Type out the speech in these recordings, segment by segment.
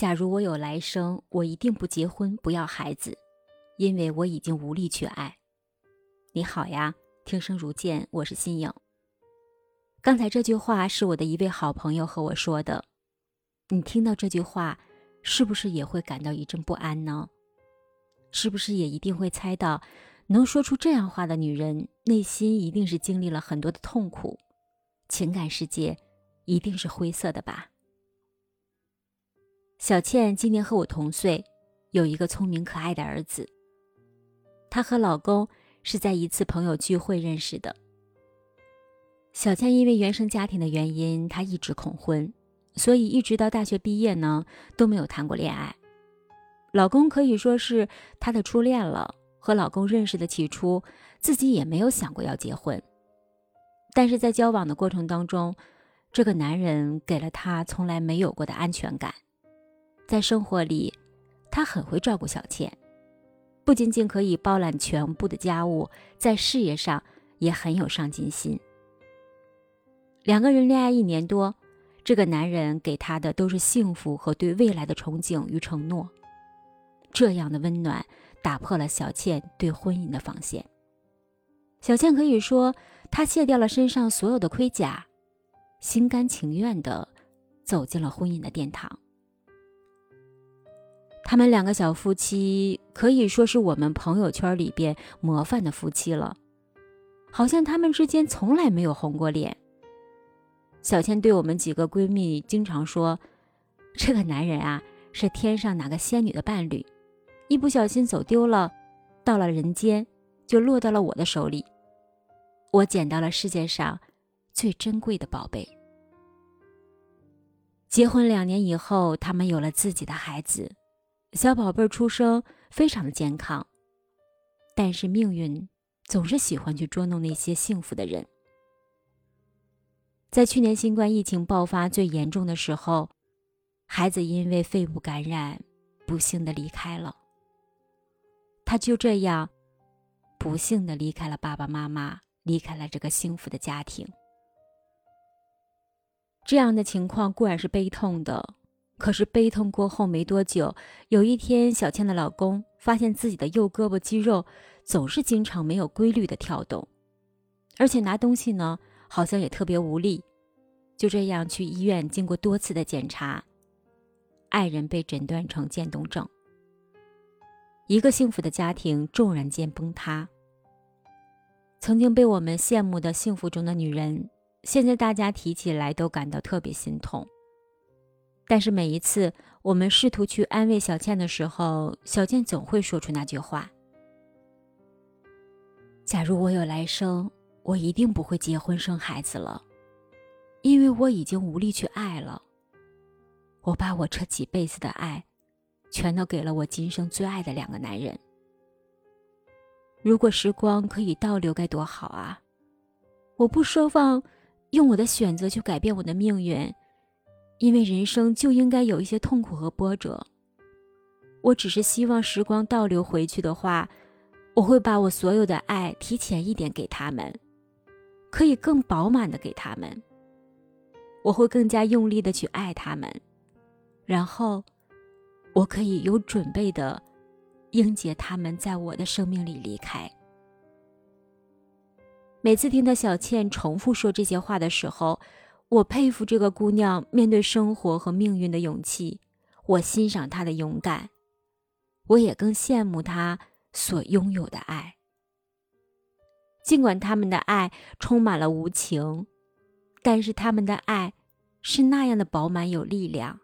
假如我有来生，我一定不结婚，不要孩子，因为我已经无力去爱。你好呀，听声如见，我是新颖。刚才这句话是我的一位好朋友和我说的。你听到这句话，是不是也会感到一阵不安呢？是不是也一定会猜到，能说出这样话的女人，内心一定是经历了很多的痛苦，情感世界一定是灰色的吧？小倩今年和我同岁，有一个聪明可爱的儿子。她和老公是在一次朋友聚会认识的。小倩因为原生家庭的原因，她一直恐婚，所以一直到大学毕业呢都没有谈过恋爱。老公可以说是她的初恋了。和老公认识的起初，自己也没有想过要结婚。但是在交往的过程当中，这个男人给了她从来没有过的安全感。在生活里，他很会照顾小倩，不仅仅可以包揽全部的家务，在事业上也很有上进心。两个人恋爱一年多，这个男人给她的都是幸福和对未来的憧憬与承诺。这样的温暖打破了小倩对婚姻的防线。小倩可以说，她卸掉了身上所有的盔甲，心甘情愿地走进了婚姻的殿堂。他们两个小夫妻可以说是我们朋友圈里边模范的夫妻了，好像他们之间从来没有红过脸。小倩对我们几个闺蜜经常说：“这个男人啊，是天上哪个仙女的伴侣，一不小心走丢了，到了人间，就落到了我的手里。我捡到了世界上最珍贵的宝贝。”结婚两年以后，他们有了自己的孩子，小宝贝出生非常的健康。但是命运总是喜欢去捉弄那些幸福的人。在去年新冠疫情爆发最严重的时候，孩子因为肺部感染，不幸的离开了。他就这样，不幸的离开了爸爸妈妈，离开了这个幸福的家庭。这样的情况固然是悲痛的，可是悲痛过后没多久，有一天，小倩的老公发现自己的右胳膊肌肉总是经常没有规律的跳动，而且拿东西呢。好像也特别无力，就这样去医院，经过多次的检查，爱人被诊断成渐冻症。一个幸福的家庭骤然间崩塌。曾经被我们羡慕的幸福中的女人，现在大家提起来都感到特别心痛。但是每一次我们试图去安慰小倩的时候，小倩总会说出那句话：“假如我有来生。”我一定不会结婚生孩子了，因为我已经无力去爱了。我把我这几辈子的爱，全都给了我今生最爱的两个男人。如果时光可以倒流，该多好啊！我不奢望用我的选择去改变我的命运，因为人生就应该有一些痛苦和波折。我只是希望时光倒流回去的话，我会把我所有的爱提前一点给他们。可以更饱满的给他们，我会更加用力的去爱他们，然后，我可以有准备的迎接他们在我的生命里离开。每次听到小倩重复说这些话的时候，我佩服这个姑娘面对生活和命运的勇气，我欣赏她的勇敢，我也更羡慕她所拥有的爱。尽管他们的爱充满了无情，但是他们的爱是那样的饱满有力量。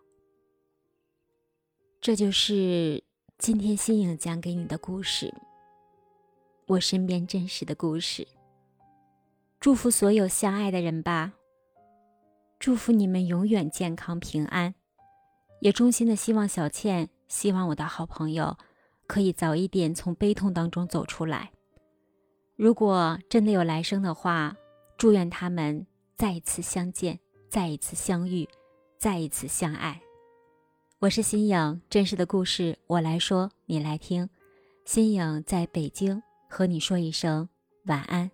这就是今天新颖讲给你的故事，我身边真实的故事。祝福所有相爱的人吧，祝福你们永远健康平安，也衷心的希望小倩，希望我的好朋友可以早一点从悲痛当中走出来。如果真的有来生的话，祝愿他们再一次相见，再一次相遇，再一次相爱。我是新颖，真实的故事我来说，你来听。新颖在北京和你说一声晚安。